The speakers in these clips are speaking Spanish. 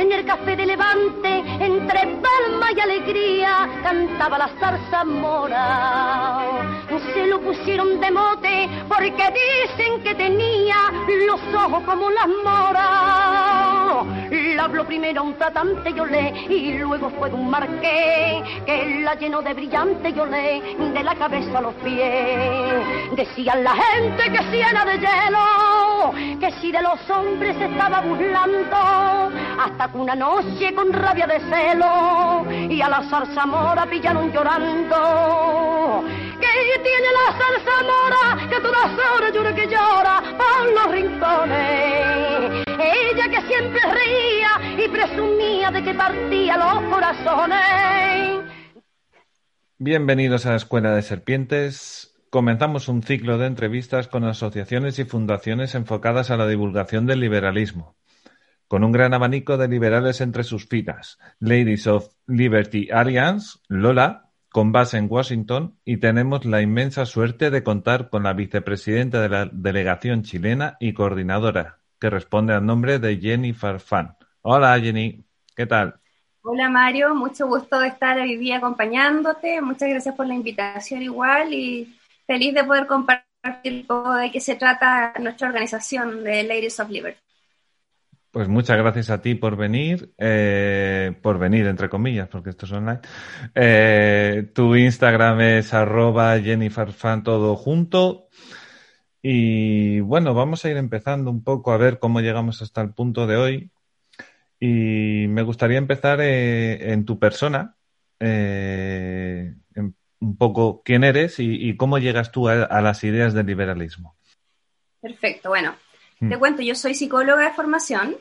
En el café de Levante, entre palma y alegría, cantaba la zarza mora. Se lo pusieron de mote porque dicen que tenía los ojos como las moras. La habló primero un tratante, yo le, y luego fue de un marqués que la llenó de brillante, yo le, de la cabeza a los pies. Decían la gente que si era de hielo, que si de los hombres estaba burlando, hasta que una noche con rabia de celo y a la zarzamora pillaron llorando. Que tiene la zarzamora que todas horas llora que llora por los rincones. Ella que siempre reía y presumía de que partía los corazones. Bienvenidos a la Escuela de Serpientes. Comenzamos un ciclo de entrevistas con asociaciones y fundaciones enfocadas a la divulgación del liberalismo con un gran abanico de liberales entre sus filas, Ladies of Liberty Alliance, Lola, con base en Washington, y tenemos la inmensa suerte de contar con la vicepresidenta de la delegación chilena y coordinadora, que responde al nombre de Jenny Farfán. Hola Jenny, ¿qué tal? Hola Mario, mucho gusto de estar hoy día acompañándote, muchas gracias por la invitación igual y feliz de poder compartir poco de qué se trata nuestra organización de Ladies of Liberty. Pues muchas gracias a ti por venir, eh, por venir entre comillas, porque esto es online. Eh, tu Instagram es arroba jenniferfan todo junto. Y bueno, vamos a ir empezando un poco a ver cómo llegamos hasta el punto de hoy. Y me gustaría empezar eh, en tu persona, un poco quién eres y, cómo llegas tú a las ideas del liberalismo. Perfecto, bueno, te mm. cuento, yo soy psicóloga de formación.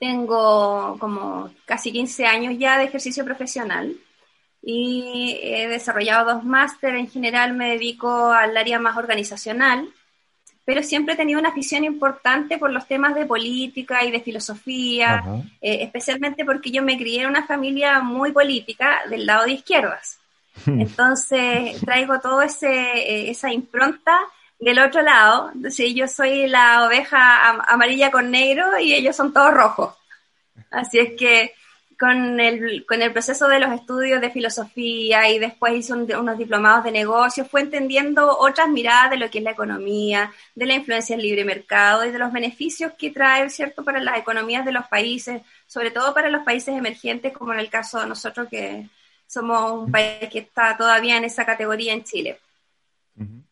Tengo como casi 15 años ya de ejercicio profesional y he desarrollado dos másteres. En general me dedico al área más organizacional, pero siempre he tenido una afición importante por los temas de política y de filosofía, eh, especialmente porque yo me crié en una familia muy política del lado de izquierdas. Entonces traigo todo ese eh, esa impronta del otro lado, sí, yo soy la oveja amarilla con negro y ellos son todos rojos. Así es que con el, con el proceso de los estudios de filosofía y después hice unos diplomados de negocios, fue entendiendo otras miradas de lo que es la economía, de la influencia del libre mercado y de los beneficios que trae, ¿cierto?, para las economías de los países, sobre todo para los países emergentes, como en el caso de nosotros que somos un país que está todavía en esa categoría en Chile.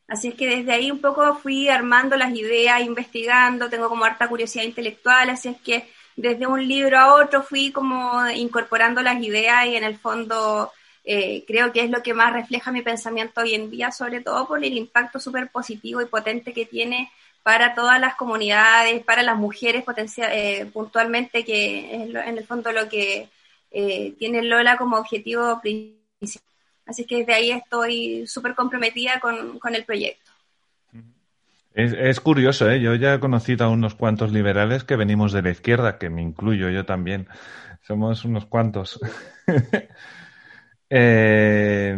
Así es que desde ahí un poco fui armando las ideas, investigando, tengo como harta curiosidad intelectual, así es que desde un libro a otro fui como incorporando las ideas y en el fondo eh, creo que es lo que más refleja mi pensamiento hoy en día, sobre todo por el impacto súper positivo y potente que tiene para todas las comunidades, para las mujeres eh, puntualmente, que es en el fondo lo que eh, tiene Lola como objetivo principal. Así que desde ahí estoy súper comprometida con, el proyecto. Es, curioso, ¿eh? yo ya he conocido a unos cuantos liberales que venimos de la izquierda, que me incluyo yo también. Somos unos cuantos. Eh,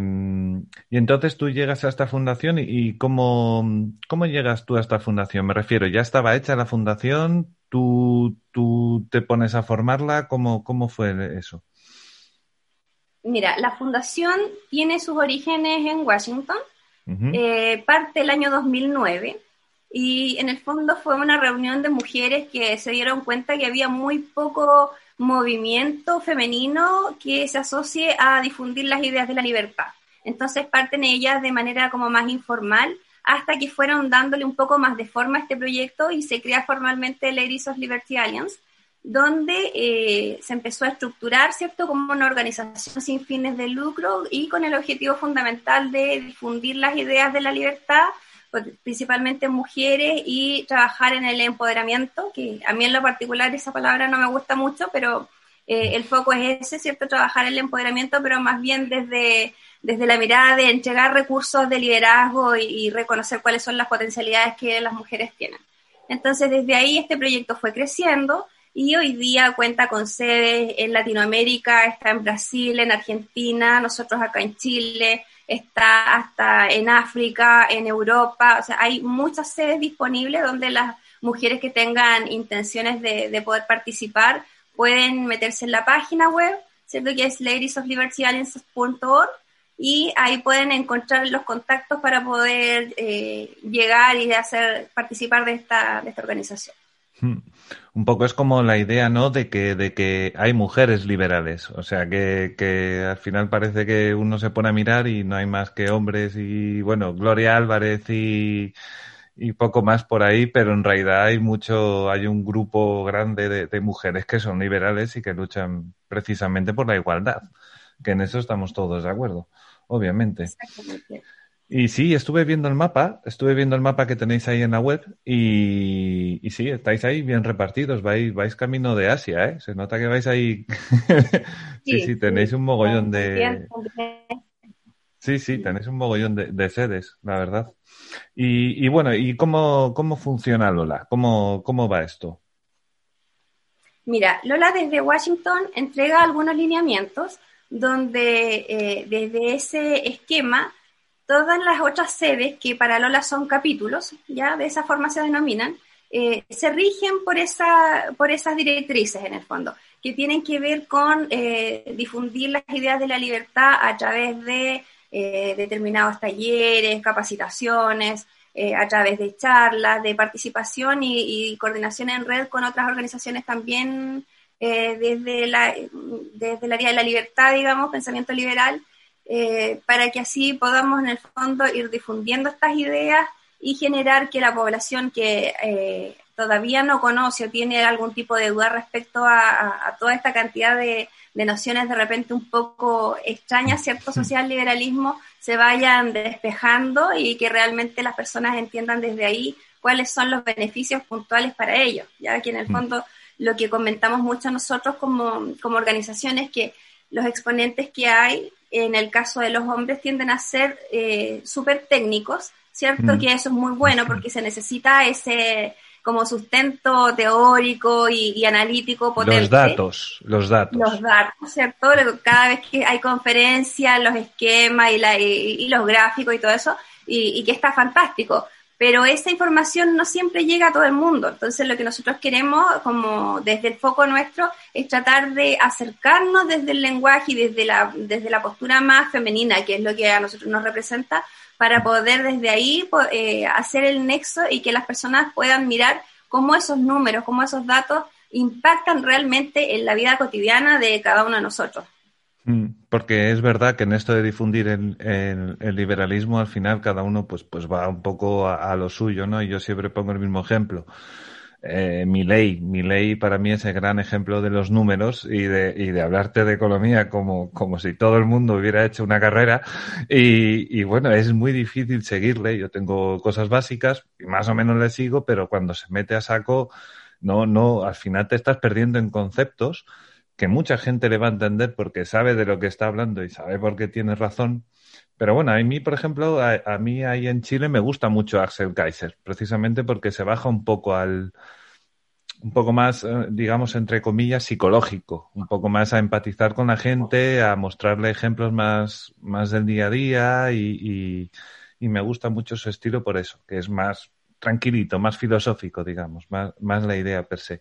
y entonces tú llegas a esta fundación y, cómo, cómo, llegas tú a esta fundación? Me refiero, ¿ya estaba hecha la fundación? ¿Tú, tú te pones a formarla? ¿Cómo, cómo fue eso? Mira, la fundación tiene sus orígenes en Washington, eh, parte del año 2009, y en el fondo fue una reunión de mujeres que se dieron cuenta que había muy poco movimiento femenino que se asocie a difundir las ideas de la libertad. Entonces parten ellas de manera como más informal hasta que fueron dándole un poco más de forma a este proyecto y se crea formalmente Ladies of Liberty Alliance, donde eh, se empezó a estructurar, ¿cierto?, como una organización sin fines de lucro y con el objetivo fundamental de difundir las ideas de la libertad, pues, principalmente mujeres, y trabajar en el empoderamiento, que a mí en lo particular esa palabra no me gusta mucho, pero eh, el foco es ese, ¿cierto?, trabajar el empoderamiento, pero más bien desde, desde la mirada de entregar recursos de liderazgo y reconocer cuáles son las potencialidades que las mujeres tienen. Entonces, desde ahí este proyecto fue creciendo y hoy día cuenta con sedes en Latinoamérica, está en Brasil, en Argentina, nosotros acá en Chile, está hasta en África, en Europa, o sea, hay muchas sedes disponibles donde las mujeres que tengan intenciones de, poder participar pueden meterse en la página web, ¿cierto? Que es ladiesoflibertyalliance.org y ahí pueden encontrar los contactos para poder eh, llegar y hacer participar de esta, de esta organización. Hmm. Un poco es como la idea, ¿no? De que, de que hay mujeres liberales. O sea, que, que al final parece que uno se pone a mirar y no hay más que hombres y, bueno, Gloria Álvarez y, y poco más por ahí, pero en realidad hay mucho, hay un grupo grande de, de, mujeres que son liberales y que luchan precisamente por la igualdad, que en eso estamos todos de acuerdo, obviamente. Exactamente. Y sí, estuve viendo el mapa, estuve viendo el mapa que tenéis ahí en la web y, y sí, estáis ahí bien repartidos, vais, vais camino de Asia, ¿eh? Se nota que vais ahí. sí, sí, tenéis un mogollón de. Sí, sí, tenéis un mogollón de, de sedes, la verdad. Y, y, bueno, ¿y cómo, cómo funciona Lola? ¿Cómo, ¿Cómo va esto? Mira, Lola desde Washington entrega algunos lineamientos donde eh, desde ese esquema todas las otras sedes, que para Lola son capítulos, ya de esa forma se denominan, eh, se rigen por, esa, por esas directrices en el fondo, que tienen que ver con eh, difundir las ideas de la libertad a través de eh, determinados talleres, capacitaciones, eh, a través de charlas, de participación y, coordinación en red con otras organizaciones también eh, desde, la, desde el área de la libertad, digamos, pensamiento liberal, para que así podamos en el fondo ir difundiendo estas ideas y generar que la población que todavía no conoce o tiene algún tipo de duda respecto a, a toda esta cantidad de, de, nociones de repente un poco extrañas, cierto social liberalismo, se vayan despejando y que realmente las personas entiendan desde ahí cuáles son los beneficios puntuales para ellos, ya que en el mm. fondo lo que comentamos mucho nosotros como, como organización es que los exponentes que hay en el caso de los hombres tienden a ser eh, súper técnicos, ¿cierto? Mm. Que eso es muy bueno porque se necesita ese como sustento teórico y, y, analítico potente. Los datos, los datos. Los datos, ¿cierto? Cada vez que hay conferencias, los esquemas y, la, y, y los gráficos y todo eso, y, y que está fantástico pero esa información no siempre llega a todo el mundo. Entonces lo que nosotros queremos, como desde el foco nuestro, es tratar de acercarnos desde el lenguaje y desde la, desde la postura más femenina, que es lo que a nosotros nos representa, para poder desde ahí eh, hacer el nexo y que las personas puedan mirar cómo esos números, cómo esos datos impactan realmente en la vida cotidiana de cada uno de nosotros. Mm, porque es verdad que en esto de difundir el, el, el liberalismo, al final cada uno pues, pues va un poco a, a, lo suyo, ¿no? Y yo siempre pongo el mismo ejemplo. Eh, mi ley, mi ley para mí es el gran ejemplo de los números y de, y de hablarte de economía como, como si todo el mundo hubiera hecho una carrera. Y, y bueno, es muy difícil seguirle. Yo tengo cosas básicas y más o menos le sigo, pero cuando se mete a saco, no, no, al final te estás perdiendo en conceptos que mucha gente le va a entender porque sabe de lo que está hablando y sabe por qué tiene razón. Pero bueno, a mí, por ejemplo, a, mí ahí en Chile me gusta mucho Axel Kaiser, precisamente porque se baja un poco al, un poco más, digamos, entre comillas, psicológico, un poco más a empatizar con la gente, a mostrarle ejemplos más, más del día a día y, y, y me gusta mucho su estilo por eso, que es más tranquilito, más filosófico, digamos, más, más la idea per se.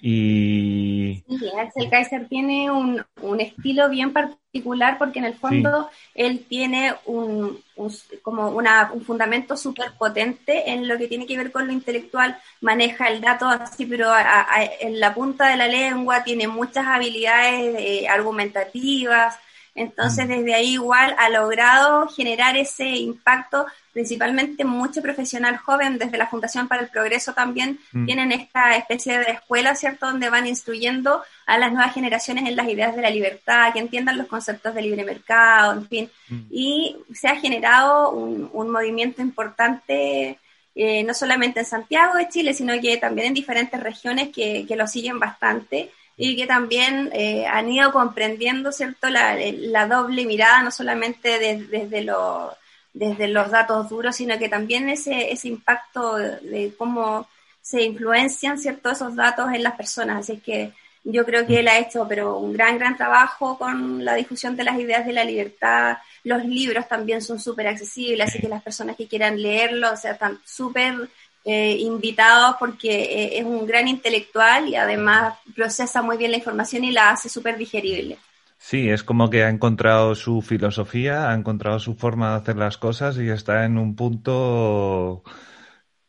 Y... Sí, Axel Kaiser tiene un, un, estilo bien particular porque en el fondo sí. él tiene un, un como una, un fundamento súper potente en lo que tiene que ver con lo intelectual, maneja el dato así, pero a, a, en la punta de la lengua tiene muchas habilidades eh, argumentativas, entonces, desde ahí igual ha logrado generar ese impacto, principalmente mucho profesional joven, desde la Fundación para el Progreso también mm. tienen esta especie de escuela, ¿cierto?, donde van instruyendo a las nuevas generaciones en las ideas de la libertad, que entiendan los conceptos de libre mercado, en fin. Mm. Y se ha generado un, un movimiento importante. Eh, no solamente en Santiago de Chile, sino que también en diferentes regiones que, que lo siguen bastante y que también eh, han ido comprendiendo cierto la, doble mirada no solamente de, desde lo, desde los datos duros sino que también ese ese impacto de, cómo se influencian cierto esos datos en las personas. Así que yo creo que él ha hecho pero un gran gran trabajo con la difusión de las ideas de la libertad. Los libros también son súper accesibles así que las personas que quieran leerlo o sea están súper eh, invitados porque eh, es un gran intelectual y además procesa muy bien la información y la hace súper digerible. Sí, es como que ha encontrado su filosofía, ha encontrado su forma de hacer las cosas y está en un punto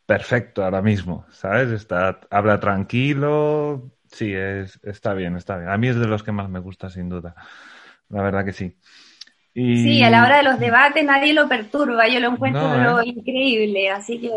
perfecto ahora mismo, ¿sabes? Está, habla tranquilo, sí, es, está bien, está bien. A mí es de los que más me gusta, sin duda. La verdad que sí. Sí, a la hora de los debates nadie lo perturba, yo lo encuentro ¿eh? increíble, así que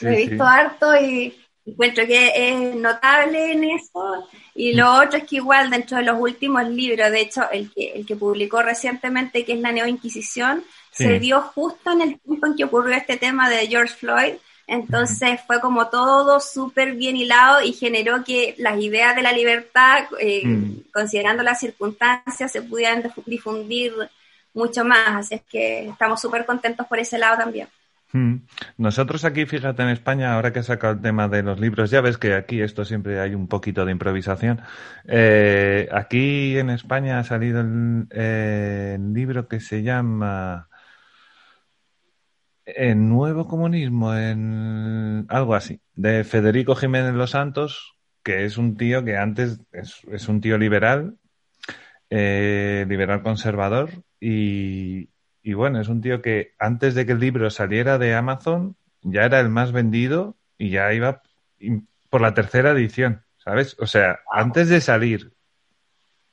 lo he visto harto y encuentro que es notable en eso. Y lo otro es que igual dentro de los últimos libros, de hecho el que, el que publicó recientemente, que es la Neo Inquisición, se dio justo en el tiempo en que ocurrió este tema de George Floyd. Entonces fue como todo súper bien hilado y generó que las ideas de la libertad, eh, mm. considerando las circunstancias, se pudieran difundir mucho más. Así es que estamos súper contentos por ese lado también. Hmm. Nosotros aquí, fíjate en España, ahora que he sacado el tema de los libros, ya ves que aquí esto siempre hay un poquito de improvisación. Eh, aquí en España ha salido el, libro que se llama El Nuevo Comunismo, algo así, de Federico Jiménez Los Santos, que es un tío que antes es, un tío liberal, eh, liberal conservador, y, bueno, es un tío que antes de que el libro saliera de Amazon ya era el más vendido y ya iba por la tercera edición, ¿sabes? O sea, antes de salir,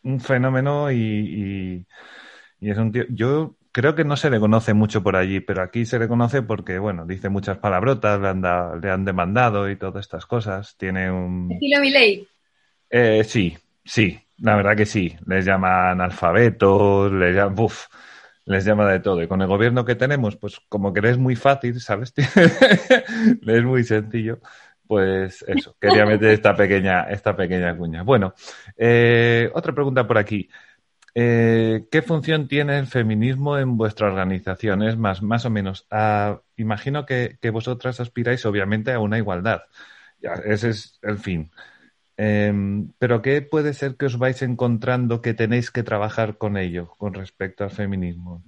un fenómeno y, es un tío. Yo creo que no se le conoce mucho por allí, pero aquí se le conoce porque, bueno, dice muchas palabrotas, le han, le han demandado y todas estas cosas. Tiene un. Estilo Miley. Eh, sí, sí. La verdad que sí, les llaman alfabetos, les llaman, uf, les llama de todo. Y con el gobierno que tenemos, pues como que es muy fácil, ¿sabes? es muy sencillo. Pues eso, quería meter esta pequeña, esta pequeña cuña. Bueno, eh, otra pregunta por aquí. Eh, ¿Qué función tiene el feminismo en vuestra organización? Es más, más o menos. Ah, imagino que, que, vosotras aspiráis obviamente a una igualdad. Ese es el fin. Em, pero ¿qué puede ser que os vais encontrando que tenéis que trabajar con ello con respecto al feminismo?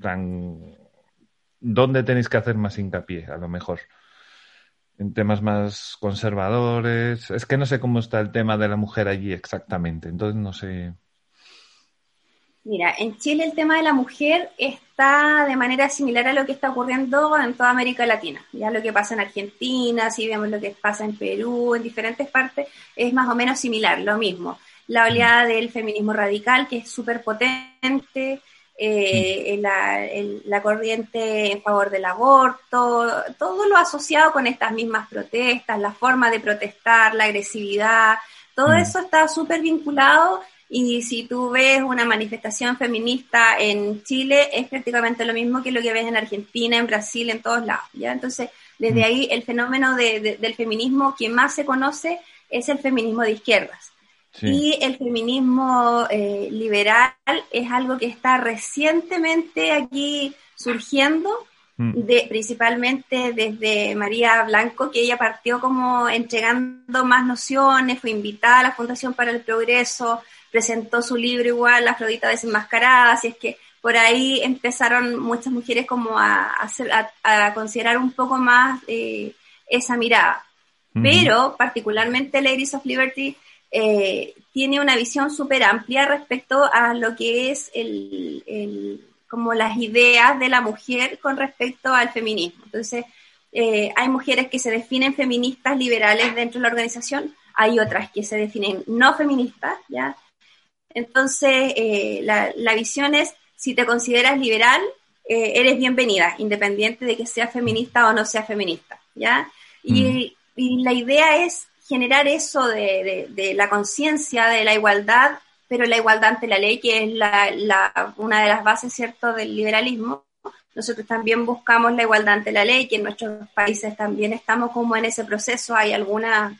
¿Dónde tenéis que hacer más hincapié, a lo mejor? En temas más conservadores. Es que no sé cómo está el tema de la mujer allí exactamente, entonces no sé. Mira, en Chile el tema de la mujer está de manera similar a lo que está ocurriendo en toda América Latina. Ya lo que pasa en Argentina, si vemos lo que pasa en Perú, en diferentes partes, es más o menos similar, lo mismo. La oleada del feminismo radical, que es súper potente, eh, la, la, corriente en favor del aborto, todo lo asociado con estas mismas protestas, la forma de protestar, la agresividad, todo mm. eso está súper vinculado y si tú ves una manifestación feminista en Chile, es prácticamente lo mismo que lo que ves en Argentina, en Brasil, en todos lados. ¿ya? Entonces, desde mm. ahí el fenómeno del feminismo que más se conoce es el feminismo de izquierdas. Y el feminismo eh, liberal es algo que está recientemente aquí surgiendo, mm. de, principalmente desde María Blanco, que ella partió como entregando más nociones, fue invitada a la Fundación para el Progreso, presentó su libro igual, Afrodita desenmascarada, así es que por ahí empezaron muchas mujeres como a, a, considerar un poco más eh, esa mirada. Pero particularmente Ladies of Liberty eh, tiene una visión súper amplia respecto a lo que es el, como las ideas de la mujer con respecto al feminismo. Entonces, eh, hay mujeres que se definen feministas liberales dentro de la organización, hay otras que se definen no feministas, ¿ya? Entonces, eh, la, visión es, si te consideras liberal, eh, eres bienvenida, independiente de que seas feminista o no seas feminista, ¿ya? Y, mm. la idea es generar eso de, la conciencia de la igualdad, pero la igualdad ante la ley, que es la, una de las bases, ¿cierto?, del liberalismo. Nosotros también buscamos la igualdad ante la ley, que en nuestros países también estamos como en ese proceso. Hay algunas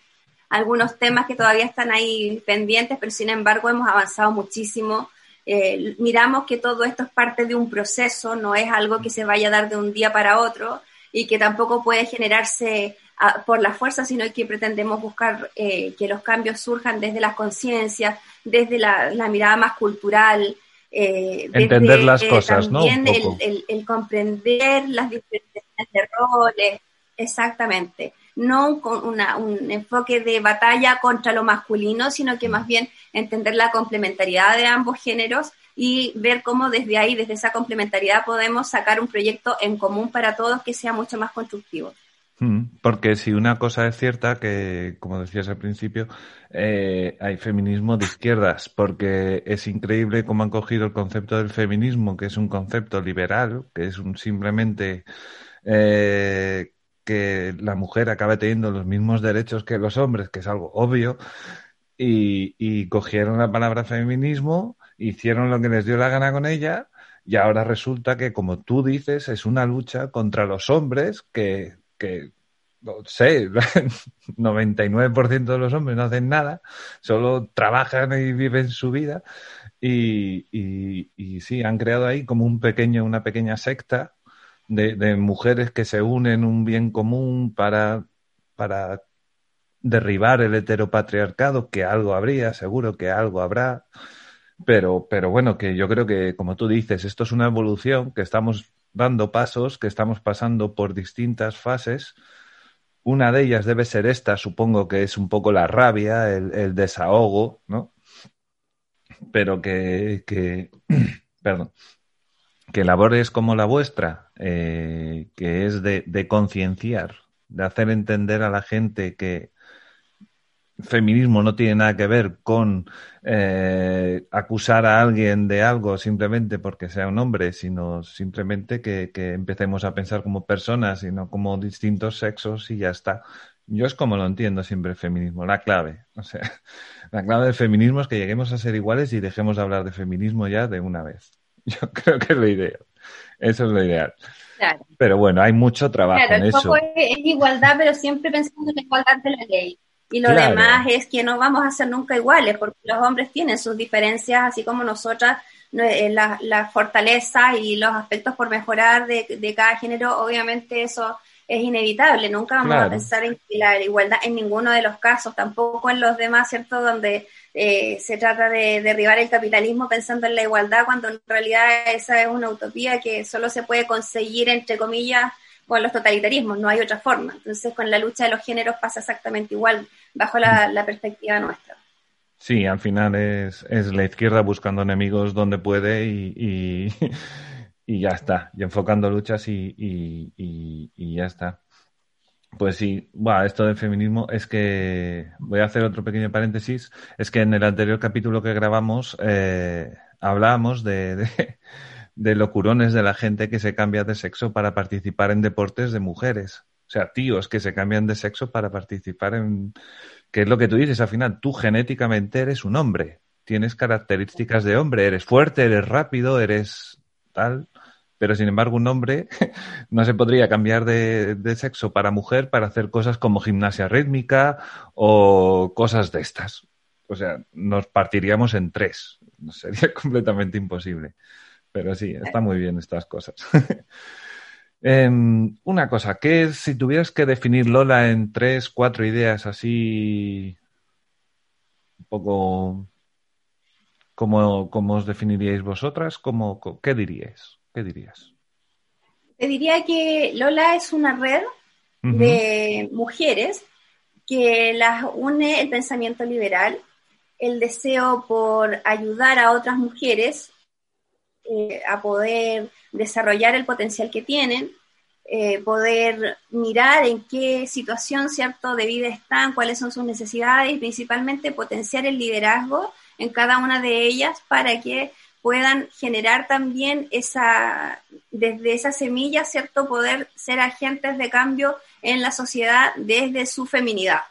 algunos temas que todavía están ahí pendientes, pero sin embargo hemos avanzado muchísimo. Eh, miramos que todo esto es parte de un proceso, no es algo que se vaya a dar de un día para otro y que tampoco puede generarse ah, por la fuerza, sino que pretendemos buscar eh, que los cambios surjan desde las conciencias, desde la, mirada más cultural. Eh, Entender las cosas, ¿no? El, el, comprender las diferencias de roles, exactamente. No con un enfoque de batalla contra lo masculino, sino que más bien entender la complementariedad de ambos géneros y ver cómo desde ahí, desde esa complementariedad, podemos sacar un proyecto en común para todos que sea mucho más constructivo. Mm, porque si una cosa es cierta, que como decías al principio, eh, hay feminismo de izquierdas, porque es increíble cómo han cogido el concepto del feminismo, que es un concepto liberal, que es un simplemente eh, que la mujer acabe teniendo los mismos derechos que los hombres, que es algo obvio, y, y cogieron la palabra feminismo, hicieron lo que les dio la gana con ella, y ahora resulta que, como tú dices, es una lucha contra los hombres que que no sé, 99% de los hombres no hacen nada, solo trabajan y viven su vida. Y, y, sí, han creado ahí como un pequeño, una pequeña secta de, mujeres que se unen un bien común para, para derribar el heteropatriarcado, que algo habría, seguro que algo habrá. Pero, pero bueno, que yo creo que, como tú dices, esto es una evolución que estamos dando pasos, que estamos pasando por distintas fases. Una de ellas debe ser esta, supongo que es un poco la rabia, el, desahogo, ¿no? Pero que, que perdón, que labores como la vuestra, eh, que es de, concienciar, de hacer entender a la gente que, feminismo no tiene nada que ver con eh, acusar a alguien de algo simplemente porque sea un hombre, sino simplemente que, empecemos a pensar como personas y no como distintos sexos y ya está. Yo es como lo entiendo siempre el feminismo, la clave. O sea, la clave del feminismo es que lleguemos a ser iguales y dejemos de hablar de feminismo ya de una vez. Yo creo que es lo ideal. Eso es lo ideal. Pero bueno, hay mucho trabajo en eso. Es igualdad, pero siempre pensando en la igualdad de la ley. Y lo demás es que no vamos a ser nunca iguales, porque los hombres tienen sus diferencias, así como nosotras, eh, las la fortalezas y los aspectos por mejorar de, de, cada género, obviamente eso es inevitable. Nunca vamos a pensar en la igualdad en ninguno de los casos, tampoco en los demás, ¿cierto? Donde eh, se trata de derribar el capitalismo pensando en la igualdad, cuando en realidad esa es una utopía que solo se puede conseguir, entre comillas, con los totalitarismos, no hay otra forma. Entonces, con la lucha de los géneros pasa exactamente igual, bajo la, perspectiva nuestra. Sí, al final es, es, la izquierda buscando enemigos donde puede y, y, ya está, y enfocando luchas y, y ya está. Pues sí, bueno, esto del feminismo es que voy a hacer otro pequeño paréntesis. Es que en el anterior capítulo que grabamos eh, hablábamos de, de locurones de la gente que se cambia de sexo para participar en deportes de mujeres. O sea, tíos que se cambian de sexo para participar en... que es lo que tú dices, al final tú genéticamente eres un hombre, tienes características de hombre, eres fuerte, eres rápido, eres tal, pero sin embargo un hombre no se podría cambiar de, sexo para mujer para hacer cosas como gimnasia rítmica o cosas de estas. O sea, nos partiríamos en tres. Sería completamente imposible. Pero sí, está muy bien estas cosas. Em, una cosa, ¿qué si tuvieras que definir Lola en tres, cuatro ideas así un poco como, os definiríais vosotras? ¿Cómo, ¿Qué diríais? ¿Qué dirías? Te diría que Lola es una red de mujeres que las une el pensamiento liberal, el deseo por ayudar a otras mujeres eh, a poder desarrollar el potencial que tienen, eh, poder mirar en qué situación cierto de vida están, cuáles son sus necesidades y principalmente potenciar el liderazgo en cada una de ellas para que puedan generar también esa, desde esa semilla, ¿cierto? Poder ser agentes de cambio en la sociedad desde su feminidad.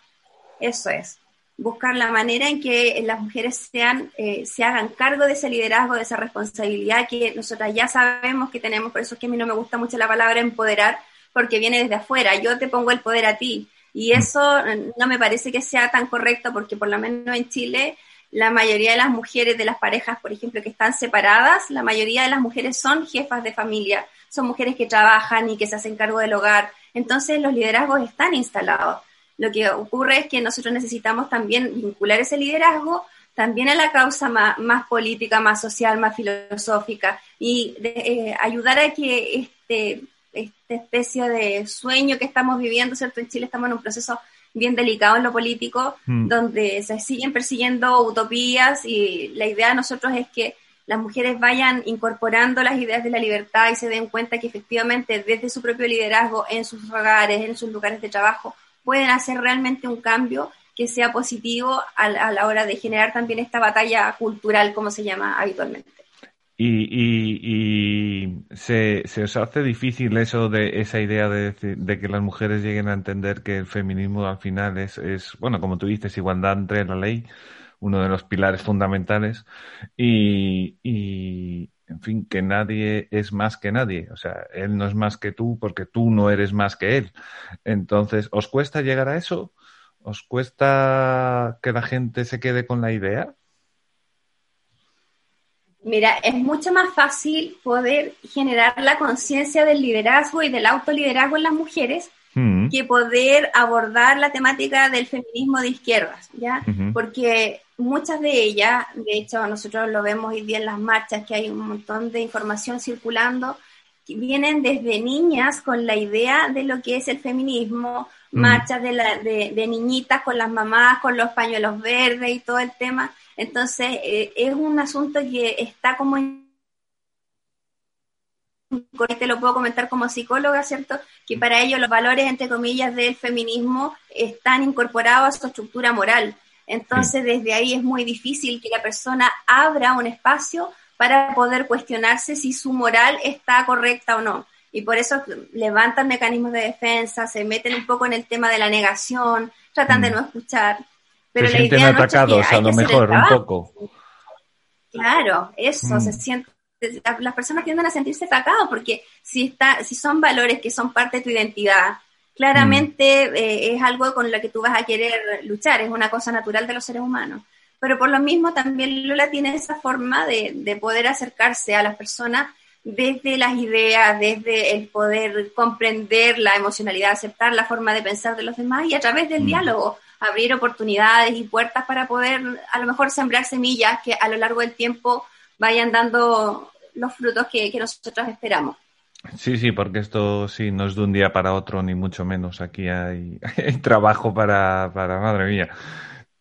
Eso es buscar la manera en que las mujeres sean, eh, se hagan cargo de ese liderazgo, de esa responsabilidad que nosotras ya sabemos que tenemos, por eso es que a mí no me gusta mucho la palabra empoderar, porque viene desde afuera, yo te pongo el poder a ti. Y mm. eso no me parece que sea tan correcto, porque por lo menos en Chile, la mayoría de las mujeres de las parejas, por ejemplo, que están separadas, la mayoría de las mujeres son jefas de familia, son mujeres que trabajan y que se hacen cargo del hogar. Entonces los liderazgos están instalados. Lo que ocurre es que nosotros necesitamos también vincular ese liderazgo también a la causa más, política, más social, más filosófica y eh, ayudar a que este, esta especie de sueño que estamos viviendo, ¿cierto? En Chile estamos en un proceso bien delicado en lo político, mm. donde se siguen persiguiendo utopías y la idea de nosotros es que las mujeres vayan incorporando las ideas de la libertad y se den cuenta que efectivamente desde su propio liderazgo en sus hogares, en sus lugares de trabajo, pueden hacer realmente un cambio que sea positivo a, la hora de generar también esta batalla cultural, como se llama habitualmente. Y, se, se, os hace difícil eso de esa idea de, de, que las mujeres lleguen a entender que el feminismo al final es, es, bueno, como tú dices, igualdad entre la ley, uno de los pilares fundamentales, y, y, en fin, que nadie es más que nadie. O sea, él no es más que tú porque tú no eres más que él. Entonces, ¿os cuesta llegar a eso? ¿Os cuesta que la gente se quede con la idea? Mira, es mucho más fácil poder generar la conciencia del liderazgo y del autoliderazgo en las mujeres mm. que poder abordar la temática del feminismo de izquierdas, ¿ya? Porque muchas de ellas, de hecho nosotros lo vemos hoy día en las marchas, que hay un montón de información circulando, que vienen desde niñas con la idea de lo que es el feminismo. Marchas de, la, de niñitas con las mamás, con los pañuelos verdes y todo el tema entonces, eh, es un asunto que está como te lo puedo comentar como psicóloga, ¿cierto? Que para ellos los valores, entre comillas, del feminismo están incorporados a su estructura moral. Entonces, desde ahí es muy difícil que la persona abra un espacio para poder cuestionarse si su moral está correcta o no. Y por eso levantan mecanismos de defensa, se meten un poco en el tema de la negación, tratan de mm. no escuchar. Pero se sienten atacados a lo mejor un poco. Claro, eso, se mm. siente, las personas tienden a sentirse atacados porque si, está, si son valores que son parte de tu identidad, claramente mm. eh, es algo con lo que tú vas a querer luchar, es una cosa natural de los seres humanos. Pero por lo mismo también Lola tiene esa forma de, de poder acercarse a las personas desde las ideas, desde el poder comprender la emocionalidad, aceptar la forma de pensar de los demás y a través del mm. diálogo abrir oportunidades y puertas para poder a lo mejor sembrar semillas que a lo largo del tiempo vayan dando los frutos que, nosotros esperamos. Sí, sí, porque esto sí no es de un día para otro, ni mucho menos. Aquí hay, trabajo para, para, madre mía.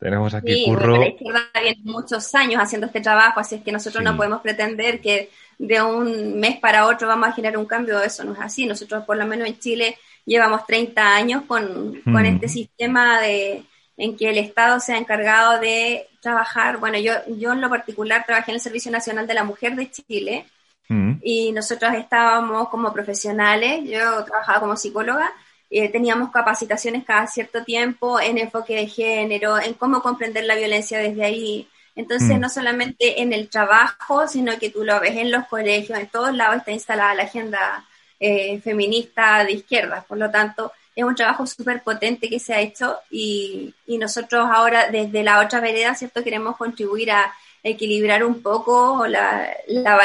Tenemos aquí sí, curro. La izquierda viene muchos años haciendo este trabajo, así es que nosotros no podemos pretender que de un mes para otro vamos a generar un cambio. Eso no es así. Nosotros, por lo menos en Chile, llevamos 30 años con, con este sistema de, en que el Estado se ha encargado de trabajar, bueno, yo, yo en lo particular trabajé en el Servicio Nacional de la Mujer de Chile mm. y nosotros estábamos como profesionales, yo trabajaba como psicóloga, eh, teníamos capacitaciones cada cierto tiempo en enfoque de género, en cómo comprender la violencia desde ahí. Entonces, mm. no solamente en el trabajo, sino que tú lo ves en los colegios, en todos lados está instalada la agenda eh, feminista de izquierda. Por lo tanto, es un trabajo súper potente que se ha hecho y, y, nosotros ahora desde la otra vereda, ¿cierto? Queremos contribuir a equilibrar un poco la, la,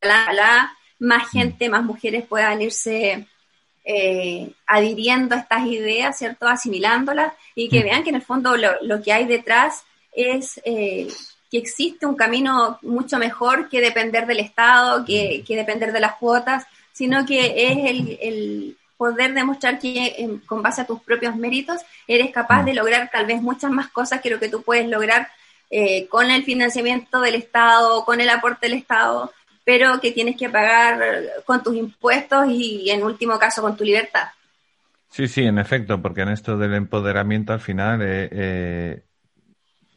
la, más mm. gente, más mujeres puedan irse eh, adhiriendo a estas ideas, ¿cierto? Asimilándolas y que mm. vean que en el fondo lo, lo que hay detrás es eh, que existe un camino mucho mejor que depender del Estado, que, mm. que depender de las cuotas, sino que es el, el poder demostrar que con base a tus propios méritos eres capaz de mm. lograr tal vez muchas más cosas que lo que tú puedes lograr eh, con el financiamiento del Estado, con el aporte del Estado, pero que tienes que pagar con tus impuestos y en último caso con tu libertad. Sí, sí, en efecto, porque en esto del empoderamiento al final, eh, eh,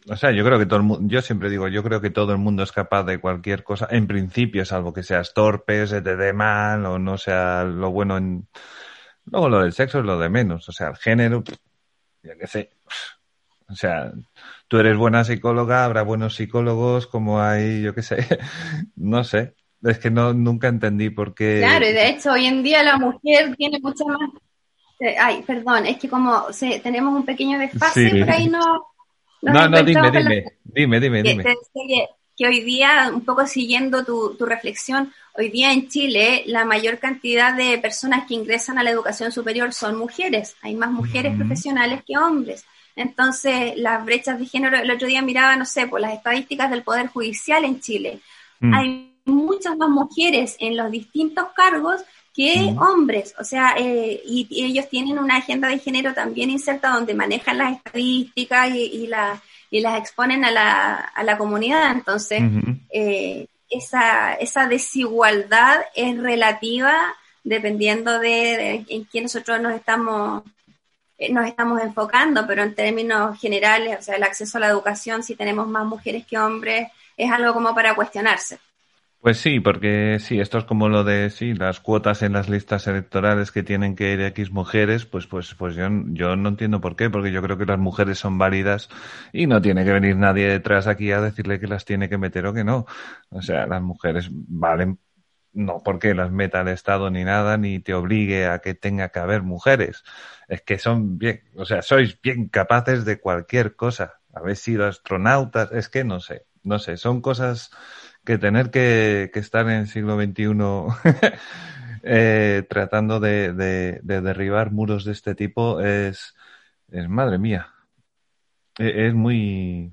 o sea, yo creo que todo el mundo, yo siempre digo, yo creo que todo el mundo es capaz de cualquier cosa, en principio, salvo que seas torpe, se te dé mal o no sea lo bueno en, Luego lo del sexo es lo de menos, o sea, el género, ya que sé. O sea, tú eres buena psicóloga, habrá buenos psicólogos, como hay, yo qué sé, no sé. Es que no nunca entendí por qué. Claro, y de hecho hoy en día la mujer tiene mucha más. Eh, ay, perdón, es que como tenemos un pequeño desfase, por ahí no. No, no, dime, dime, dime, dime, dime que hoy día, un poco siguiendo tu, reflexión, hoy día en Chile la mayor cantidad de personas que ingresan a la educación superior son mujeres. Hay más mujeres profesionales que hombres. Entonces, las brechas de género, el otro día miraba, no sé, por las estadísticas del Poder Judicial en Chile. Mm. Hay muchas más mujeres en los distintos cargos que hombres. O sea, eh, y, ellos tienen una agenda de género también inserta donde manejan las estadísticas y, y, y las exponen a la, a la comunidad. Entonces, eh, esa, esa desigualdad es relativa dependiendo de, en quién nosotros nos estamos eh, nos estamos enfocando, pero en términos generales, o sea, el acceso a la educación, si tenemos más mujeres que hombres, es algo como para cuestionarse. Pues sí, porque sí, esto es como lo de sí, las cuotas en las listas electorales que tienen que ir X mujeres, pues pues pues yo, yo no entiendo por qué, porque yo creo que las mujeres son válidas y no tiene que venir nadie detrás aquí a decirle que las tiene que meter o que no. O sea, las mujeres valen no porque las meta el Estado ni nada, ni te obligue a que tenga que haber mujeres. Es que son bien, o sea, sois bien capaces de cualquier cosa. Habéis sido astronautas, es que no sé, no sé, son cosas que tener que, estar en el siglo XXI eh, tratando de, derribar muros de este tipo es, es madre mía. E, es, muy,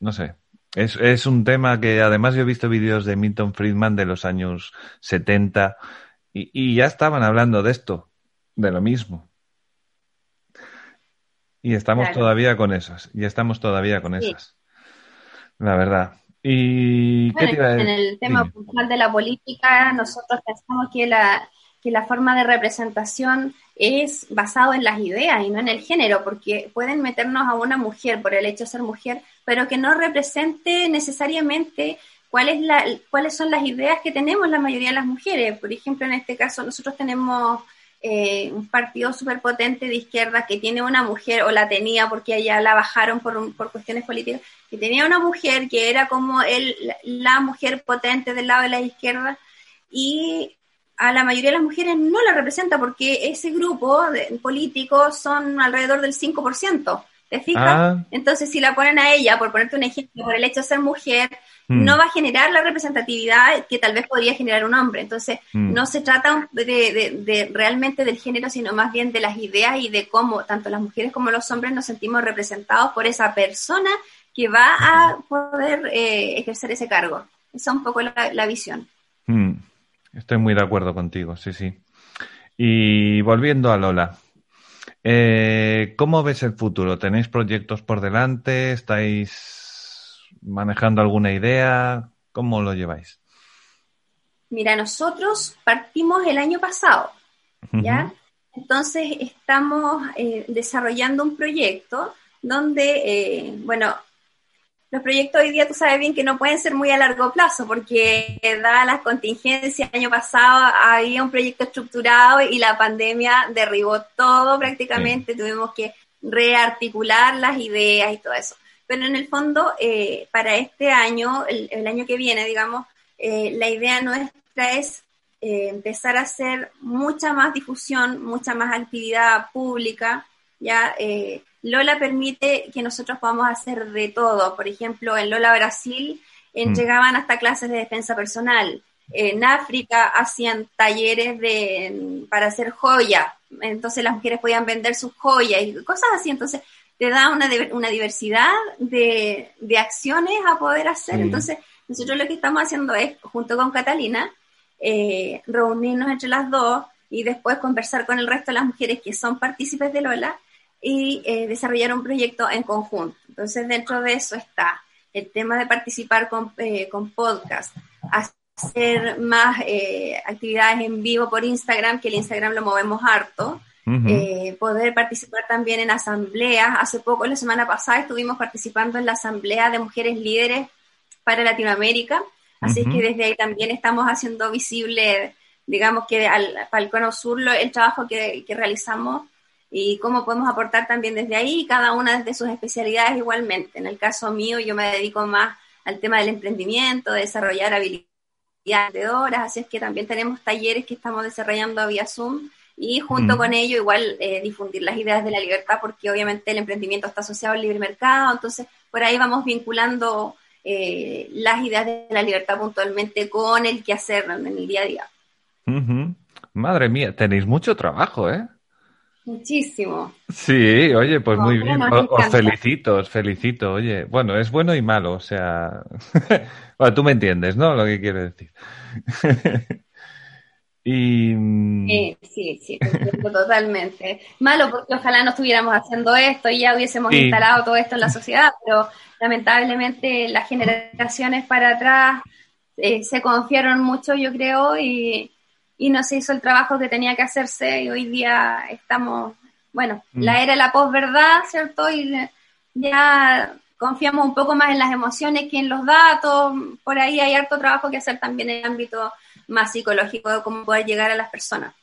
no sé, es, es, un tema que además yo he visto vídeos de Milton Friedman de los años 70 y, ya estaban hablando de esto, de lo mismo. Y estamos todavía con esas, y estamos todavía con esas. La verdad. ¿Y qué En el tema puntual de la política, nosotros pensamos que la, que la forma de representación es basado en las ideas y no en el género, porque pueden meternos a una mujer por el hecho de ser mujer, pero que no represente necesariamente cuál es la, cuáles son las ideas que tenemos la mayoría de las mujeres. Por ejemplo, en este caso, nosotros tenemos eh, un partido súper potente de izquierda que tiene una mujer, o la tenía porque allá la bajaron por, por cuestiones políticas, que tenía una mujer que era como el, la mujer potente del lado de la izquierda y a la mayoría de las mujeres no la representa porque ese grupo de políticos son alrededor del 5%. ¿Te fijas? Ah. Entonces, si la ponen a ella, por ponerte un ejemplo, por el hecho de ser mujer, mm. no va a generar la representatividad que tal vez podría generar un hombre. Entonces, mm. no se trata de, de, realmente del género, sino más bien de las ideas y de cómo tanto las mujeres como los hombres nos sentimos representados por esa persona que va a poder eh, ejercer ese cargo. Esa es un poco la, visión. Mm. Estoy muy de acuerdo contigo, sí, sí. Y volviendo a Lola, eh, ¿Cómo ves el futuro? ¿Tenéis proyectos por delante? ¿Estáis manejando alguna idea? ¿Cómo lo lleváis? Mira, nosotros partimos el año pasado, ¿ya? Entonces estamos eh, desarrollando un proyecto donde, eh, bueno, los proyectos hoy día tú sabes bien que no pueden ser muy a largo plazo porque da las contingencias, el año pasado había un proyecto estructurado y la pandemia derribó todo prácticamente, tuvimos que rearticular las ideas y todo eso. Pero en el fondo, eh, para este año, el, año que viene, digamos, eh, la idea nuestra es eh, empezar a hacer mucha más difusión, mucha más actividad pública, ya Lola permite que nosotros podamos hacer de todo. Por ejemplo, en Lola Brasil llegaban mm. hasta clases de defensa personal. En África hacían talleres de, para hacer joya. Entonces las mujeres podían vender sus joyas y cosas así. Entonces te da una, una diversidad de, acciones a poder hacer. Entonces nosotros lo que estamos haciendo es, junto con Catalina, eh, reunirnos entre las dos y después conversar con el resto de las mujeres que son partícipes de Lola y eh, desarrollar un proyecto en conjunto. Entonces, dentro de eso está el tema de participar con, eh, con podcast, hacer más eh, actividades en vivo por Instagram, que el Instagram lo movemos harto, poder participar también en asambleas. Hace poco, la semana pasada, estuvimos participando en la Asamblea de Mujeres Líderes para Latinoamérica, así que desde ahí también estamos haciendo visible, digamos que al, Falcón Sur el trabajo que, que realizamos y cómo podemos aportar también desde ahí, cada una desde sus especialidades igualmente. En el caso mío, yo me dedico más al tema del emprendimiento, de desarrollar habilidades horas, así es que también tenemos talleres que estamos desarrollando vía Zoom y junto mm. con ello igual eh, difundir las ideas de la libertad porque obviamente el emprendimiento está asociado al libre mercado, entonces por ahí vamos vinculando eh, las ideas de la libertad puntualmente con el que hacer en el día a día. Madre mía, tenéis mucho trabajo, ¿eh? Muchísimo. Sí, oye, pues muy bien. Os, felicito, os felicito. Oye, bueno, es bueno y malo, o sea, bueno, tú me entiendes, ¿no? Lo que quiero decir. Y... Sí, sí, sí, totalmente. Malo porque ojalá no estuviéramos haciendo esto y ya hubiésemos instalado todo esto en la sociedad, pero lamentablemente las generaciones para atrás eh, se confiaron mucho, yo creo, y, y, no se hizo el trabajo que tenía que hacerse y hoy día estamos, bueno, mm. la era de la posverdad, ¿cierto? Y ya confiamos un poco más en las emociones que en los datos, por ahí hay harto trabajo que hacer también en el ámbito más psicológico de cómo poder llegar a las personas.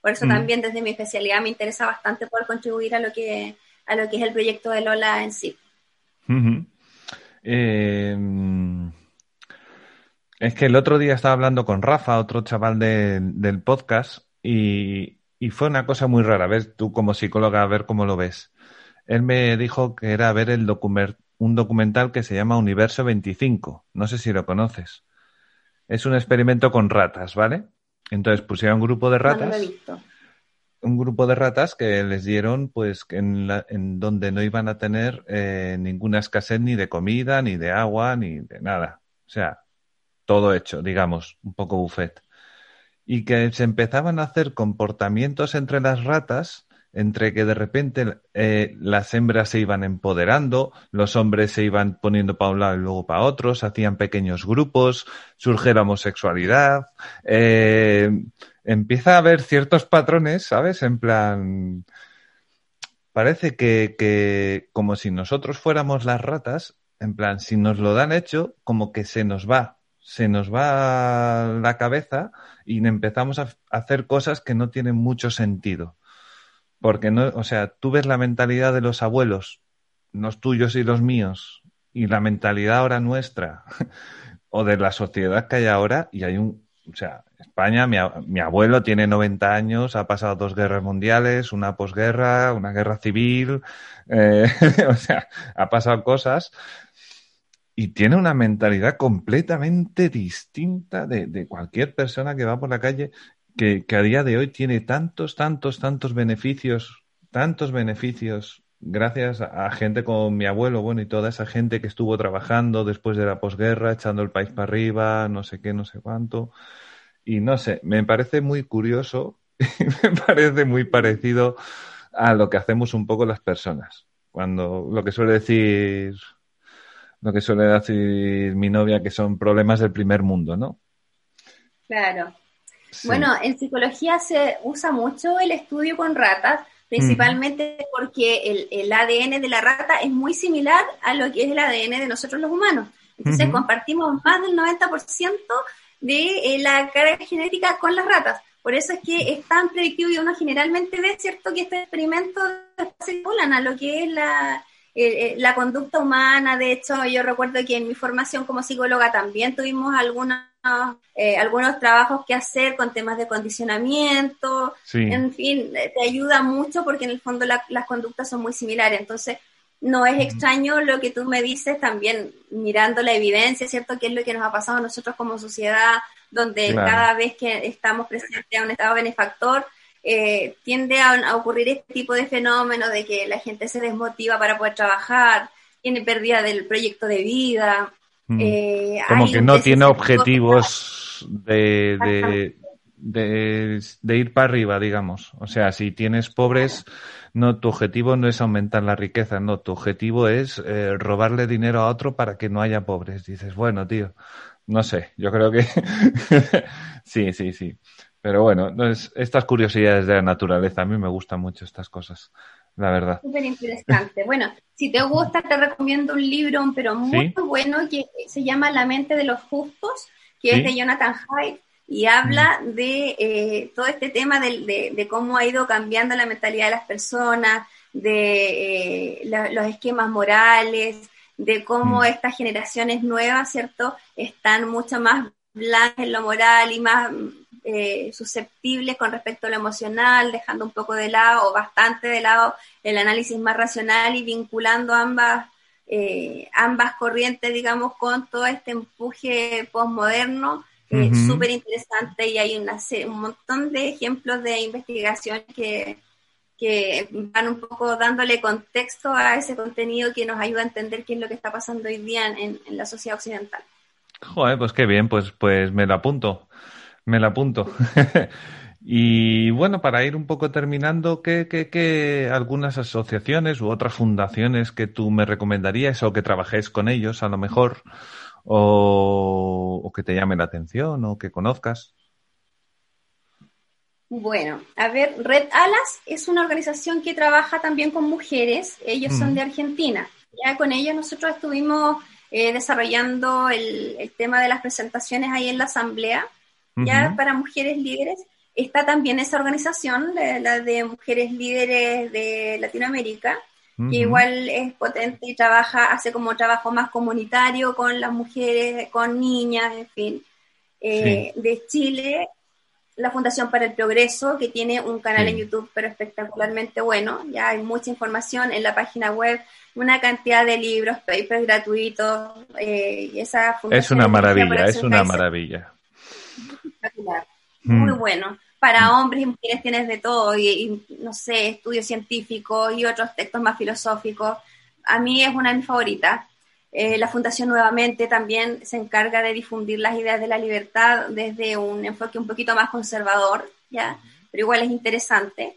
Por eso mm. también desde mi especialidad me interesa bastante poder contribuir a lo que, a lo que es el proyecto de Lola en sí. Eh, es que el otro día estaba hablando con Rafa, otro chaval del podcast, y, y, fue una cosa muy rara. Ves, tú como psicóloga, a ver cómo lo ves. Él me dijo que era ver el un documental que se llama Universo 25. No sé si lo conoces. Es un experimento con ratas, ¿vale? Entonces pusieron un grupo de ratas. un grupo de ratas que les dieron, pues, en, en donde no iban a tener eh, ninguna escasez ni de comida, ni de agua, ni de nada. O sea, todo hecho, digamos, un poco buffet. Y que se empezaban a hacer comportamientos entre las ratas entre que de repente eh, las hembras se iban empoderando, los hombres se iban poniendo para un lado y luego para otro, se hacían pequeños grupos, surge la homosexualidad, eh, empieza a haber ciertos patrones, ¿sabes? En plan, parece que, que como si nosotros fuéramos las ratas, en plan, si nos lo dan hecho, como que se nos va, se nos va la cabeza y empezamos a hacer cosas que no tienen mucho sentido. Porque no, o sea, tú ves la mentalidad de los abuelos, los tuyos y los míos, y la mentalidad ahora nuestra, o de la sociedad que hay ahora, y hay un, o sea, España, mi, mi, abuelo tiene 90 años, ha pasado dos guerras mundiales, una posguerra, una guerra civil, eh, o sea, ha pasado cosas y tiene una mentalidad completamente distinta de, de, cualquier persona que va por la calle que, a día de hoy tiene tantos, tantos, tantos beneficios, tantos beneficios gracias a, gente como mi abuelo, bueno, y toda esa gente que estuvo trabajando después de la posguerra, echando el país para arriba, no sé qué, no sé cuánto. Y no sé, me parece muy curioso y me parece muy parecido a lo que hacemos un poco las personas. Cuando lo que suele decir, lo que suele decir mi novia, que son problemas del primer mundo, ¿no? Claro. Bueno, en psicología se usa mucho el estudio con ratas, principalmente porque el, ADN de la rata es muy similar a lo que es el ADN de nosotros los humanos. Entonces compartimos más del 90% de eh, la carga genética con las ratas. Por eso es que es tan predictivo y uno generalmente ve, ¿cierto?, que estos experimentos se vinculan a lo que es la, eh, eh, la conducta humana. De hecho, yo recuerdo que en mi formación como psicóloga también tuvimos algunos eh, algunos trabajos que hacer con temas de condicionamiento, en fin, te ayuda mucho porque en el fondo las conductas son muy similares. Entonces, no es extraño lo que tú me dices también mirando la evidencia, ¿cierto? Que es lo que nos ha pasado a nosotros como sociedad, donde cada vez que estamos presentes a un estado benefactor, eh, tiende a, ocurrir este tipo de fenómeno de que la gente se desmotiva para poder trabajar, tiene pérdida del proyecto de vida. Mm. Eh, Como que no tiene objetivos de, de, ir para arriba, digamos. O sea, si tienes pobres, no, tu objetivo no es aumentar la riqueza, no, tu objetivo es eh, robarle dinero a otro para que no haya pobres. Dices, bueno, tío, no sé, yo creo que sí, sí, sí. Pero bueno, estas curiosidades de la naturaleza, a mí me gustan mucho estas cosas, la verdad. Súper interesante. bueno, si te gusta, te recomiendo un libro, pero muy bueno, que se llama La mente de los justos, que es de Jonathan Haidt, y habla mm. de eh, todo este tema de, cómo ha ido cambiando la mentalidad de las personas, de eh, los esquemas morales, de cómo mm. estas generaciones nuevas, ¿cierto?, están mucho más blancas en lo moral y más eh, susceptibles con respecto a lo emocional, dejando un poco de lado o bastante de lado el análisis más racional y vinculando ambas, eh, ambas corrientes, digamos, con todo este empuje postmoderno. Eh, súper interesante y hay una, un montón de ejemplos de investigación que, que van un poco dándole contexto a ese contenido que nos ayuda a entender qué es lo que está pasando hoy día en, en la sociedad occidental. Joder, pues qué bien, pues, pues me lo apunto. Me la apunto. y bueno, para ir un poco terminando, ¿qué, qué, qué algunas asociaciones u otras fundaciones que tú me recomendarías o que trabajéis con ellos a lo mejor o, o que te llamen la atención o que conozcas? Bueno, a ver, Red Alas es una organización que trabaja también con mujeres, ellos son de Argentina. Ya con ellos nosotros estuvimos eh, desarrollando el, tema de las presentaciones ahí en la asamblea, ya para mujeres líderes. Está también esa organización, la de mujeres líderes de Latinoamérica, que igual es potente y trabaja, hace como trabajo más comunitario con las mujeres, con niñas, en fin. Eh, de Chile la Fundación para el Progreso, que tiene un canal en YouTube, pero espectacularmente bueno. Ya hay mucha información en la página web, una cantidad de libros, papers gratuitos. Eh, y esa es una maravilla, es una maravilla. Espectacular. Mm. Muy bueno. Para hombres y mujeres tienes de todo, y, no sé, estudios científicos y otros textos más filosóficos. A mí es una de mis favoritas. Eh, la Fundación nuevamente también se encarga de difundir las ideas de la libertad desde un enfoque un poquito más conservador, ¿ya? Pero igual es interesante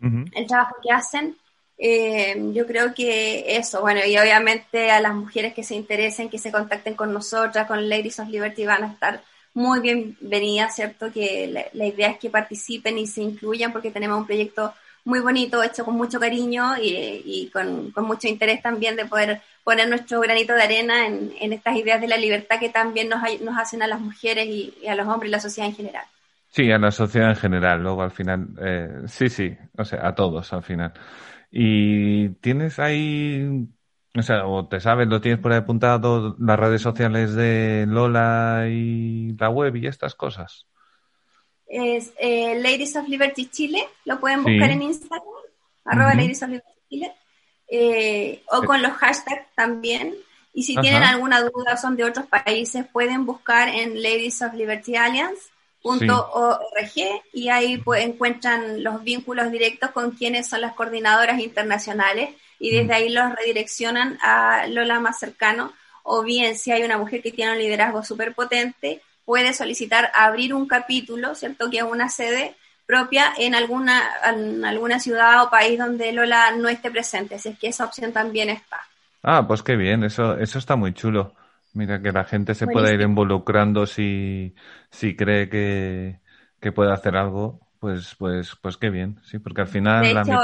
el trabajo que hacen. Eh, yo creo que eso, bueno, y obviamente a las mujeres que se interesen, que se contacten con nosotras, con Ladies of Liberty, van a estar muy bienvenidas, ¿cierto? Que la, idea es que participen y se incluyan porque tenemos un proyecto muy bonito, hecho con mucho cariño y, con, mucho interés también de poder poner nuestro granito de arena en, estas ideas de la libertad que también nos, nos hacen a las mujeres y, a los hombres y la sociedad en general. Sí, a la sociedad en general, luego al final, eh, sí, sí, o sea, a todos al final. Y tienes ahí, o sea, o te sabes, lo tienes por ahí apuntado, las redes sociales de Lola y la web y estas cosas. Es eh, Ladies of Liberty Chile, lo pueden buscar en Instagram, arroba Ladies of Liberty Chile, eh, o con los hashtags también. Y si tienen alguna duda, son de otros países, pueden buscar en Ladies of Liberty Alliance. y ahí pues, encuentran los vínculos directos con quienes son las coordinadoras internacionales y desde mm. ahí los redireccionan a Lola más cercano o bien si hay una mujer que tiene un liderazgo súper potente puede solicitar abrir un capítulo, ¿cierto? Que es una sede propia en alguna, en alguna ciudad o país donde Lola no esté presente, así es que esa opción también está. Ah, pues qué bien, eso, eso está muy chulo. Mira, que la gente se pueda ir involucrando si, si cree que, que, puede hacer algo, pues, pues, pues qué bien, sí, porque al final... De hecho,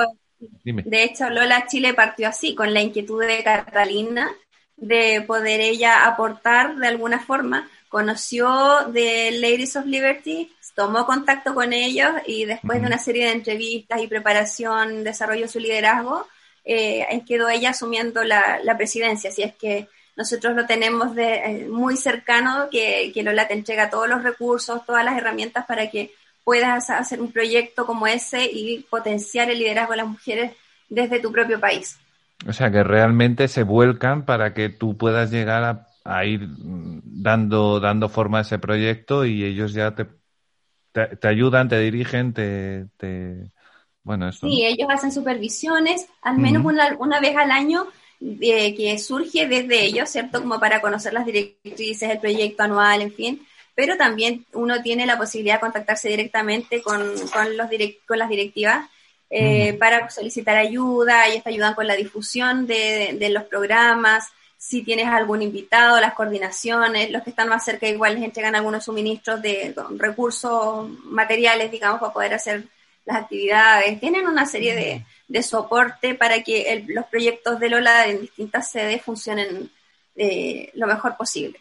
de hecho, Lola Chile partió así, con la inquietud de Catalina de poder ella aportar de alguna forma. Conoció de Ladies of Liberty, tomó contacto con ellos y después de una serie de entrevistas y preparación, desarrolló su liderazgo, eh, quedó ella asumiendo la, presidencia. Así es que nosotros lo tenemos de, eh, muy cercano, que, que Lola te entrega todos los recursos, todas las herramientas para que puedas hacer un proyecto como ese y potenciar el liderazgo de las mujeres desde tu propio país. O sea, que realmente se vuelcan para que tú puedas llegar a a ir dando, dando forma a ese proyecto y ellos ya te, te, ayudan, te dirigen, te... te bueno, eso. Sí, ellos hacen supervisiones, al menos una, una, vez al año, eh, que surge desde ellos, ¿cierto? Como para conocer las directrices, el proyecto anual, en fin. Pero también uno tiene la posibilidad de contactarse directamente con, con, los con las directivas eh, para solicitar ayuda, ellos te ayudan con la difusión de, de los programas, si tienes algún invitado, las coordinaciones, los que están más cerca igual les entregan algunos suministros de recursos materiales, digamos, para poder hacer las actividades. Tienen una serie de, de soporte para que los proyectos de Lola en distintas sedes funcionen eh, lo mejor posible.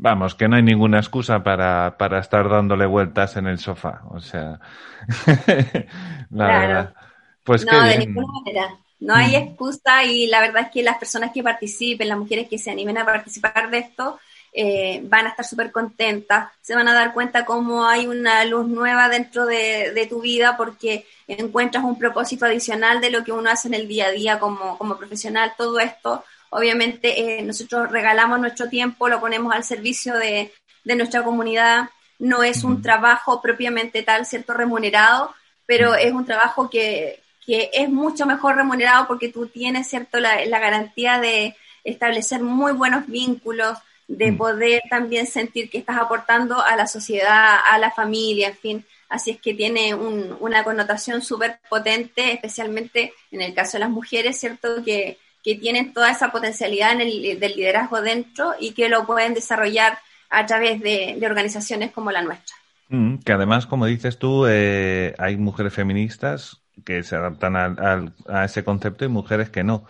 Vamos, que no hay ninguna excusa para, para estar dándole vueltas en el sofá. O sea, la verdad. Pues no, de ninguna manera. No hay excusa y la verdad es que las personas que participen, las mujeres que se animen a participar de esto, eh, van a estar súper contentas, se van a dar cuenta cómo hay una luz nueva dentro de, tu vida porque encuentras un propósito adicional de lo que uno hace en el día a día como, como profesional. Todo esto, obviamente, eh, nosotros regalamos nuestro tiempo, lo ponemos al servicio de, de nuestra comunidad. No es un trabajo propiamente tal, cierto, remunerado, pero es un trabajo que, que es mucho mejor remunerado porque tú tienes, ¿cierto?, la, garantía de establecer muy buenos vínculos, de poder también sentir que estás aportando a la sociedad, a la familia, en fin. Así es que tiene una connotación súper potente, especialmente en el caso de las mujeres, ¿cierto? Que, que tienen toda esa potencialidad en el, del liderazgo dentro y que lo pueden desarrollar a través de, organizaciones como la nuestra. Mm, que además, como dices tú, eh, hay mujeres feministas que se adaptan a ese concepto y mujeres que no.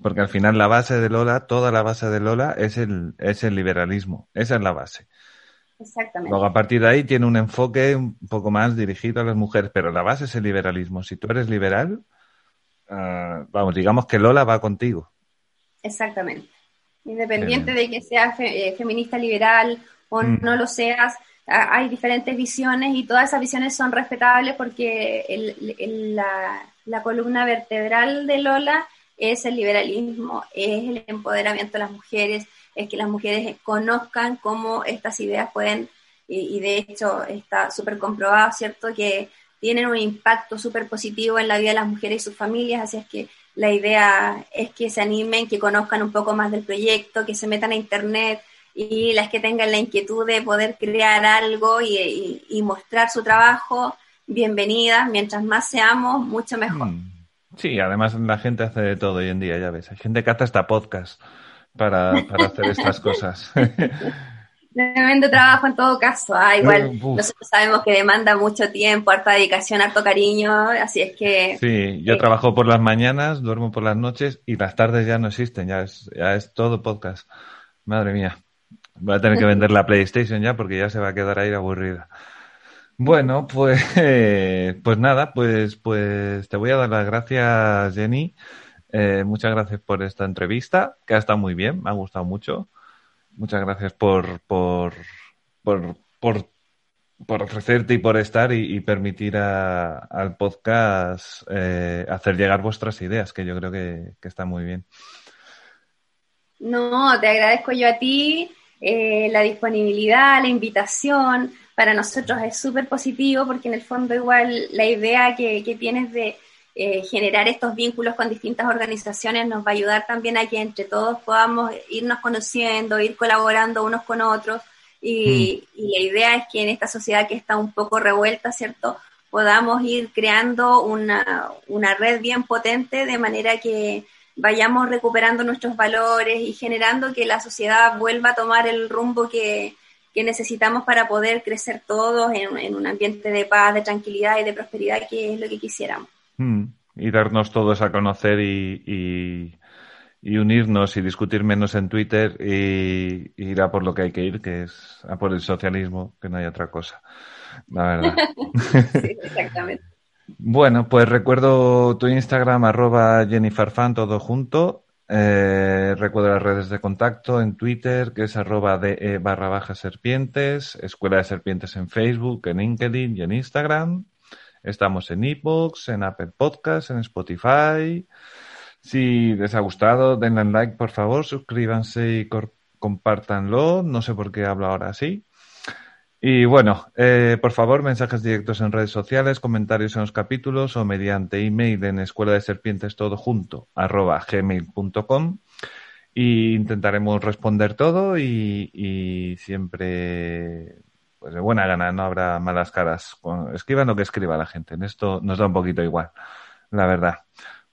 Porque al final la base de Lola, toda la base de Lola es el, es el liberalismo. Esa es la base. Exactamente. Luego a partir de ahí tiene un enfoque un poco más dirigido a las mujeres, pero la base es el liberalismo. Si tú eres liberal, ah, vamos, digamos que Lola va contigo. Exactamente. Independiente de que seas eh, feminista liberal o mm. no lo seas, hay diferentes visiones y todas esas visiones son respetables porque la, la columna vertebral de Lola es el liberalismo, es el empoderamiento de las mujeres, es que las mujeres conozcan cómo estas ideas pueden, y, de hecho está súper comprobado, ¿cierto?, que tienen un impacto súper positivo en la vida de las mujeres y sus familias, así es que la idea es que se animen, que conozcan un poco más del proyecto, que se metan a internet y las que tengan la inquietud de poder crear algo y, mostrar su trabajo, bienvenidas, mientras más seamos, mucho mejor. Mm. Sí, además la gente hace de todo hoy en día, ya ves. Hay gente que hace hasta podcast para, hacer estas cosas. Tremendo trabajo en todo caso. Ah, igual nosotros sabemos que demanda mucho tiempo, harta dedicación, harto cariño, así es que... Sí, yo trabajo por las mañanas, duermo por las noches y las tardes ya no existen, ya es, ya es todo podcast. Madre mía, voy a tener que vender la PlayStation ya porque ya se va a quedar ahí aburrida. Bueno, pues, pues nada, pues, pues te voy a dar las gracias, Jenny. Eh, muchas gracias por esta entrevista, que ha estado muy bien, me ha gustado mucho. Muchas gracias por, por, por, por, ofrecerte y por estar y, permitir al podcast eh, hacer llegar vuestras ideas, que yo creo que, está muy bien. No, te agradezco yo a ti eh, la disponibilidad, la invitación para nosotros es súper positivo porque en el fondo igual la idea que, tienes de eh, generar estos vínculos con distintas organizaciones nos va a ayudar también a que entre todos podamos irnos conociendo, ir colaborando unos con otros y, mm. la idea es que en esta sociedad que está un poco revuelta, ¿cierto? podamos ir creando una, una red bien potente de manera que vayamos recuperando nuestros valores y generando que la sociedad vuelva a tomar el rumbo que, que necesitamos para poder crecer todos en, un ambiente de paz, de tranquilidad y de prosperidad, que es lo que quisiéramos. Mm, y darnos todos a conocer y, unirnos y discutir menos en Twitter y, ir a por lo que hay que ir, que es a por el socialismo, que no hay otra cosa, la verdad. sí, exactamente. Bueno, pues recuerdo tu Instagram, arroba Fan, todo junto. Eh, recuerdo las redes de contacto en Twitter, que es arroba de barra baja serpientes, Escuela de Serpientes en Facebook, en LinkedIn y en Instagram. Estamos en ebooks, en Apple Podcasts, en Spotify. Si les ha gustado, denle like, por favor, suscríbanse y compártanlo. No sé por qué hablo ahora así. Y bueno, eh, por favor, mensajes directos en redes sociales, comentarios en los capítulos o mediante email en escuela de serpientes todo junto arroba gmail.com y intentaremos responder todo y, siempre pues de buena gana, no habrá malas caras. Escriban lo que escriba la gente, en esto nos da un poquito igual, la verdad.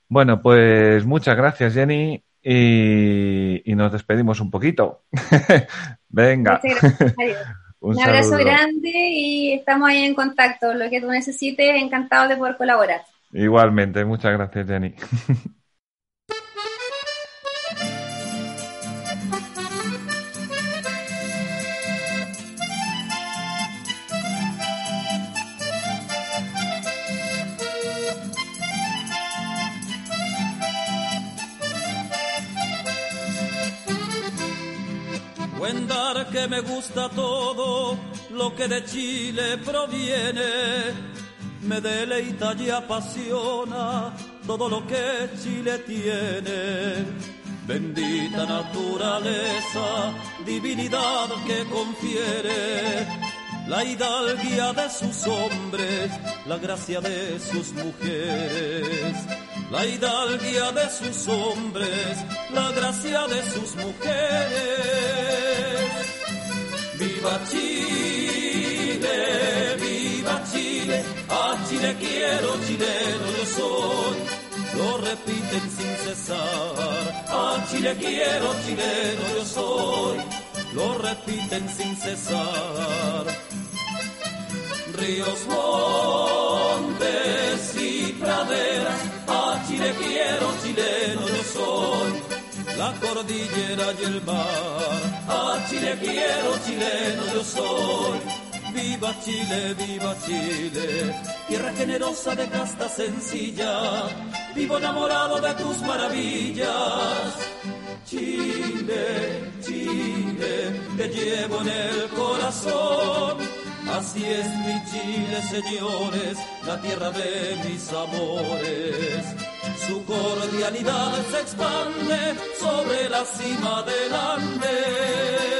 Bueno, pues muchas gracias Jenny y, y nos despedimos un poquito. Venga. Un, abrazo grande y estamos ahí en contacto. Lo que tú necesites, encantado de poder colaborar. Igualmente, muchas gracias, Jenny. me gusta todo lo que de Chile proviene. Me deleita y apasiona todo lo que Chile tiene. Bendita naturaleza, divinidad que confiere la hidalguía de sus hombres, la gracia de sus mujeres. La hidalguía de sus hombres, la gracia de sus mujeres. Viva Chile, viva Chile, a Chile quiero, chileno yo soy. Lo repiten sin cesar, a Chile quiero, chileno yo soy. Lo repiten sin cesar. Ríos, montes y praderas, a Chile quiero, chileno yo la cordillera y el mar. A Chile quiero, chileno yo soy. Viva Chile, viva Chile, tierra generosa de casta sencilla, vivo enamorado de tus maravillas. Chile, Chile, te llevo en el corazón. Así es mi Chile, señores, la tierra de mis amores. Su cordialidad se expande sobre la cima del Andes.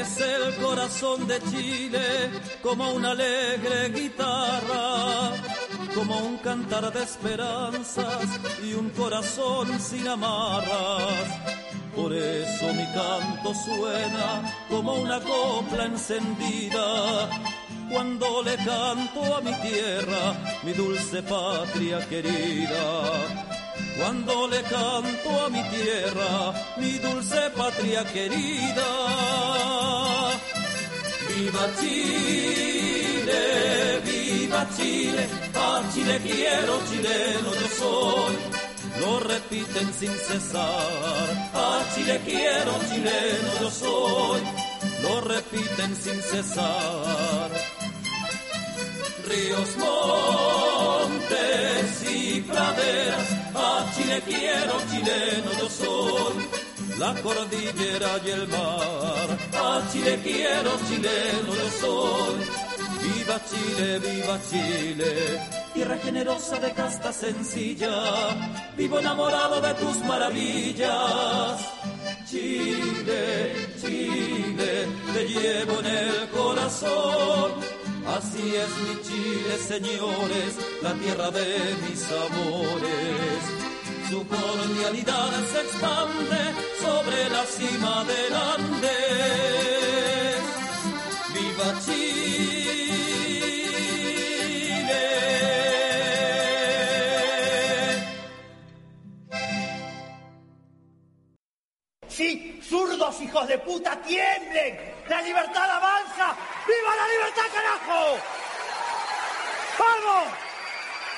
Es el corazón de Chile como una alegre guitarra, como un cantar de esperanzas y un corazón sin amarras. Por eso mi canto suena como una copla encendida. Cuando le canto a mi tierra, mi dulce patria querida cuando le canto a mi tierra, mi dulce patria querida. Viva Chile, viva Chile, a Chile quiero, chileno yo soy. Lo repiten sin cesar, a Chile quiero, chileno yo soy. Lo repiten sin cesar ríos, montes y praderas, a Chile quiero, chileno yo soy. La cordillera y el mar, a Chile quiero, chileno yo soy. Viva Chile, viva Chile, tierra generosa de casta sencilla, vivo enamorado de tus maravillas. Chile, Chile, te llevo en el corazón Así es mi Chile, señores, la tierra de mis amores. Su cordialidad se expande sobre la cima del. ¡Viva Chile! Sí, zurdos hijos de puta, tiemblen. La libertad avanza. ¡Viva la libertad, carajo! ¡Vamos!